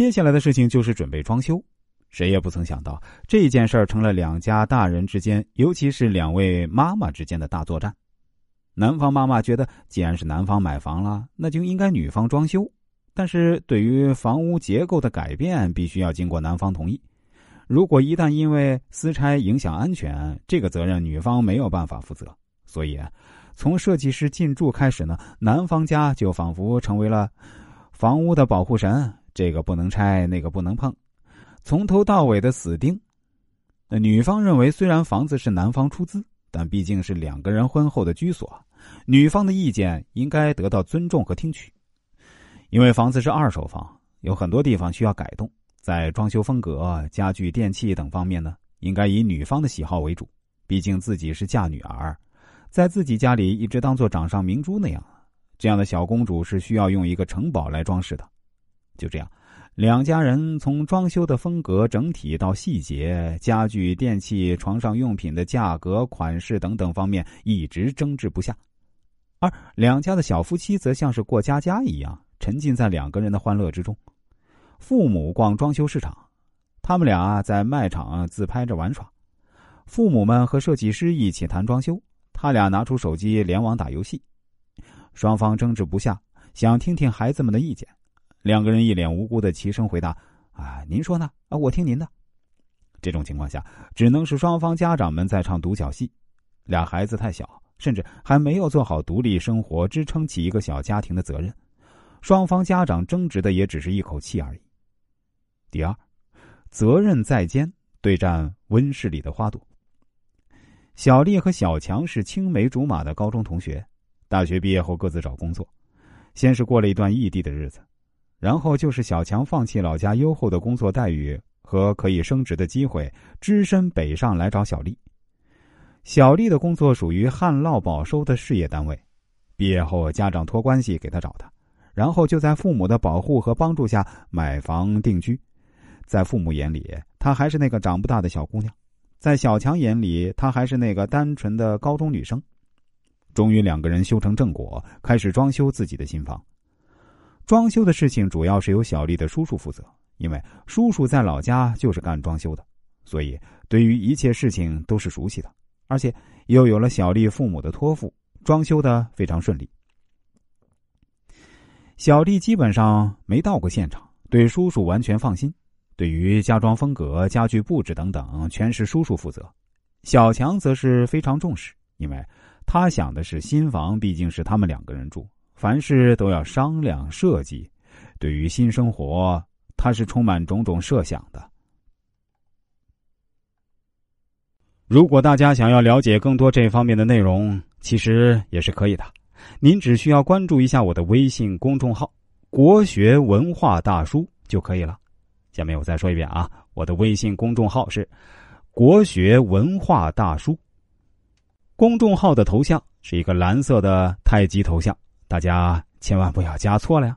接下来的事情就是准备装修。谁也不曾想到，这件事儿成了两家大人之间，尤其是两位妈妈之间的大作战。男方妈妈觉得，既然是男方买房了，那就应该女方装修。但是对于房屋结构的改变，必须要经过男方同意。如果一旦因为私拆影响安全，这个责任女方没有办法负责。所以，从设计师进驻开始呢，男方家就仿佛成为了房屋的保护神，这个不能拆，那个不能碰。从头到尾的死盯。那女方认为，虽然房子是男方出资，但毕竟是两个人婚后的居所，女方的意见应该得到尊重和听取。因为房子是二手房，有很多地方需要改动，在装修风格、家具、电器等方面呢，应该以女方的喜好为主。毕竟自己是嫁女儿，在自己家里一直当做掌上明珠那样，这样的小公主是需要用一个城堡来装饰的。就这样。两家人从装修的风格、整体到细节、家具、电器、床上用品的价格、款式等等方面一直争执不下，而两家的小夫妻则像是过家家一样，沉浸在两个人的欢乐之中。父母逛装修市场，他们俩在卖场自拍着玩耍；父母们和设计师一起谈装修，他俩拿出手机联网打游戏。双方争执不下，想听听孩子们的意见。两个人一脸无辜的齐声回答：“啊，您说呢？啊，我听您的。”这种情况下，只能是双方家长们在唱独角戏。俩孩子太小，甚至还没有做好独立生活、支撑起一个小家庭的责任。双方家长争执的也只是一口气而已。第二，责任在肩对战温室里的花朵。小丽和小强是青梅竹马的高中同学，大学毕业后各自找工作，先是过了一段异地的日子。然后就是小强放弃老家优厚的工作待遇和可以升职的机会，只身北上来找小丽。小丽的工作属于旱涝保收的事业单位，毕业后家长托关系给她找的，然后就在父母的保护和帮助下买房定居。在父母眼里，她还是那个长不大的小姑娘；在小强眼里，她还是那个单纯的高中女生。终于，两个人修成正果，开始装修自己的新房。装修的事情主要是由小丽的叔叔负责，因为叔叔在老家就是干装修的，所以对于一切事情都是熟悉的，而且又有了小丽父母的托付，装修的非常顺利。小丽基本上没到过现场，对叔叔完全放心。对于家装风格、家具布置等等，全是叔叔负责。小强则是非常重视，因为他想的是新房毕竟是他们两个人住。凡事都要商量设计，对于新生活，他是充满种种设想的。如果大家想要了解更多这方面的内容，其实也是可以的。您只需要关注一下我的微信公众号“国学文化大叔”就可以了。下面我再说一遍啊，我的微信公众号是“国学文化大叔”，公众号的头像是一个蓝色的太极头像。大家千万不要加错了呀！